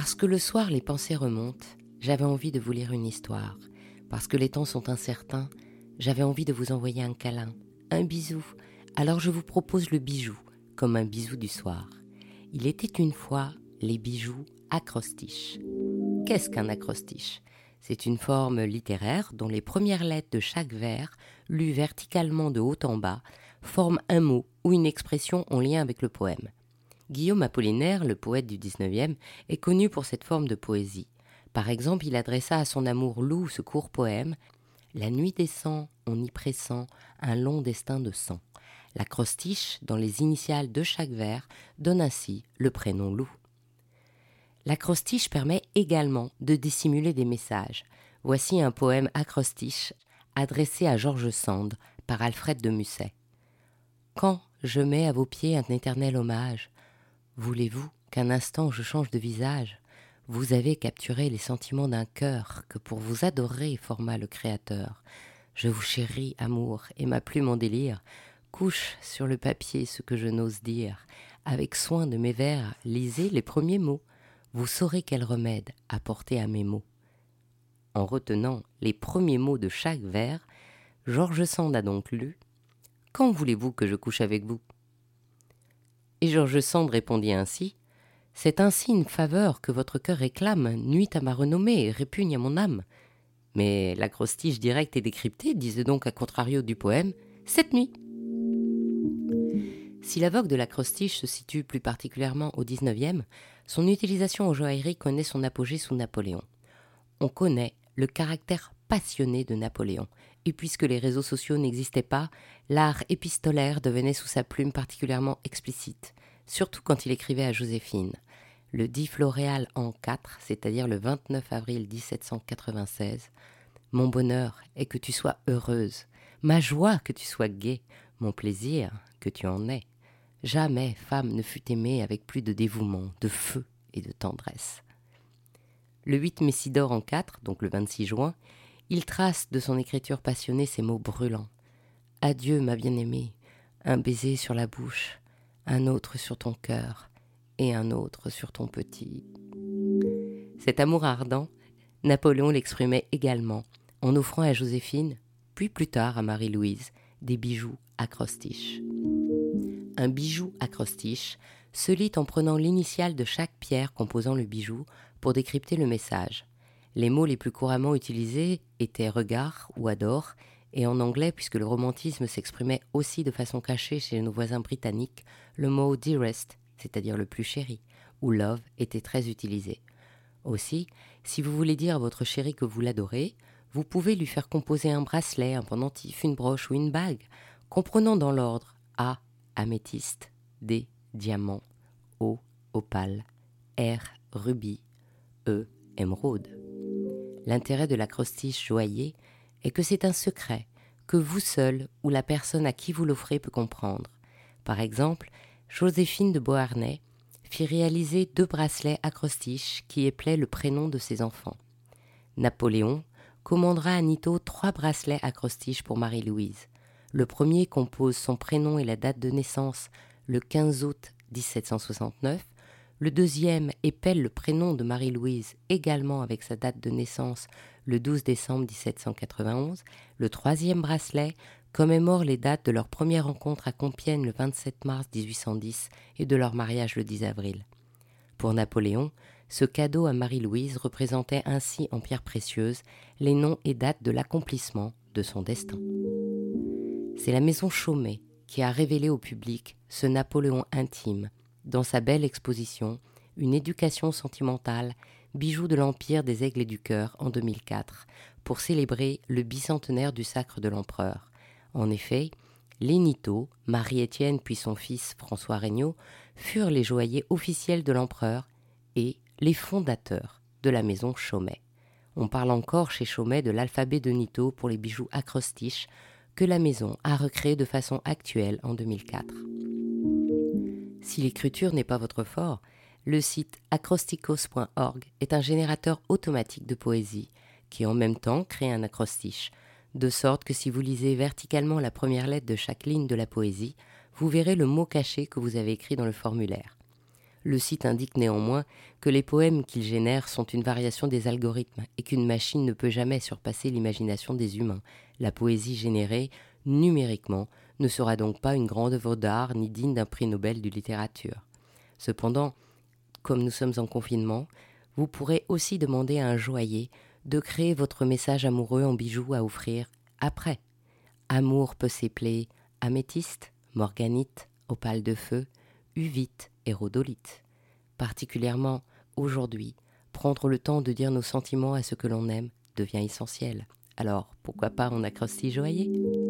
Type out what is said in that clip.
Parce que le soir les pensées remontent, j'avais envie de vous lire une histoire. Parce que les temps sont incertains, j'avais envie de vous envoyer un câlin, un bisou. Alors je vous propose le bijou, comme un bisou du soir. Il était une fois les bijoux acrostiches. Qu'est-ce qu'un acrostiche? C'est une forme littéraire dont les premières lettres de chaque vers, lues verticalement de haut en bas, forment un mot ou une expression en lien avec le poème. Guillaume Apollinaire, le poète du XIXe, est connu pour cette forme de poésie. Par exemple, il adressa à son amour Lou ce court poème La nuit descend, on y pressent un long destin de sang. L'acrostiche, dans les initiales de chaque vers, donne ainsi le prénom Lou. L'acrostiche permet également de dissimuler des messages. Voici un poème acrostiche adressé à George Sand par Alfred de Musset. Quand je mets à vos pieds un éternel hommage, voulez-vous qu'un instant je change de visage? Vous avez capturé les sentiments d'un cœur que pour vous adorer forma le Créateur. Je vous chéris, amour, et ma plume en délire couche sur le papier ce que je n'ose dire. Avec soin de mes vers, lisez les premiers mots. Vous saurez quel remède apporter à mes mots. En retenant les premiers mots de chaque vers, Georges Sand a donc lu Quand voulez-vous que je couche avec vous? Et Georges Sand répondit ainsi C'est ainsi une faveur que votre cœur réclame, nuit à ma renommée et répugne à mon âme. Mais l'acrostiche directe et décryptée disait donc à contrario du poème Cette nuit. Si la vogue de l'acrostiche se situe plus particulièrement au XIXe, son utilisation en joaillerie connaît son apogée sous Napoléon. On connaît le caractère passionné de Napoléon, et puisque les réseaux sociaux n'existaient pas, l'art épistolaire devenait sous sa plume particulièrement explicite, surtout quand il écrivait à Joséphine. Le 10 Floréal en 4, c'est-à-dire le 29 avril 1796, Mon bonheur est que tu sois heureuse, ma joie que tu sois gaie, mon plaisir que tu en aies. Jamais femme ne fut aimée avec plus de dévouement, de feu et de tendresse. Le 8 Messidor en 4, donc le 26 juin, il trace de son écriture passionnée ces mots brûlants. Adieu, ma bien-aimée, un baiser sur la bouche, un autre sur ton cœur et un autre sur ton petit. Cet amour ardent, Napoléon l'exprimait également en offrant à Joséphine, puis plus tard à Marie-Louise, des bijoux acrostiches un bijou acrostiche se lit en prenant l'initiale de chaque pierre composant le bijou pour décrypter le message. Les mots les plus couramment utilisés étaient regard ou adore, et en anglais, puisque le romantisme s'exprimait aussi de façon cachée chez nos voisins britanniques, le mot dearest, c'est-à-dire le plus chéri, ou love était très utilisé. Aussi, si vous voulez dire à votre chéri que vous l'adorez, vous pouvez lui faire composer un bracelet, un pendentif, une broche ou une bague, comprenant dans l'ordre A, améthyste, D, diamant, O, opale, R, rubis, E, émeraude. L'intérêt de l'acrostiche joaillier est que c'est un secret que vous seul ou la personne à qui vous l'offrez peut comprendre. Par exemple, Joséphine de Beauharnais fit réaliser deux bracelets acrostiches qui éplaient le prénom de ses enfants. Napoléon commandera à Nito trois bracelets acrostiches pour Marie-Louise. Le premier compose son prénom et la date de naissance le 15 août 1769. Le deuxième épelle le prénom de Marie-Louise également avec sa date de naissance le 12 décembre 1791. Le troisième bracelet commémore les dates de leur première rencontre à Compiègne le 27 mars 1810 et de leur mariage le 10 avril. Pour Napoléon, ce cadeau à Marie-Louise représentait ainsi en pierre précieuse les noms et dates de l'accomplissement de son destin. C'est la maison Chaumet qui a révélé au public ce Napoléon intime dans sa belle exposition Une éducation sentimentale, bijou de l'Empire des Aigles et du Cœur en 2004, pour célébrer le bicentenaire du sacre de l'empereur. En effet, Lénito, Marie-Étienne puis son fils François Regnault furent les joailliers officiels de l'empereur et les fondateurs de la maison Chaumet. On parle encore chez Chaumet de l'alphabet de Nito pour les bijoux acrostiches, que la maison a recréé de façon actuelle en 2004. Si l'écriture n'est pas votre fort, le site acrosticos.org est un générateur automatique de poésie qui en même temps crée un acrostiche, de sorte que si vous lisez verticalement la première lettre de chaque ligne de la poésie, vous verrez le mot caché que vous avez écrit dans le formulaire. Le site indique néanmoins que les poèmes qu'il génère sont une variation des algorithmes et qu'une machine ne peut jamais surpasser l'imagination des humains. La poésie générée, numériquement, ne sera donc pas une grande œuvre d'art ni digne d'un prix Nobel de littérature. Cependant, comme nous sommes en confinement, vous pourrez aussi demander à un joaillier de créer votre message amoureux en bijoux à offrir après. Amour peut s'épeler améthyste, morganite, opale de feu, uvite et rhodolite. Particulièrement aujourd'hui, prendre le temps de dire nos sentiments à ce que l'on aime devient essentiel. Alors, pourquoi pas en acrostiche joaillier?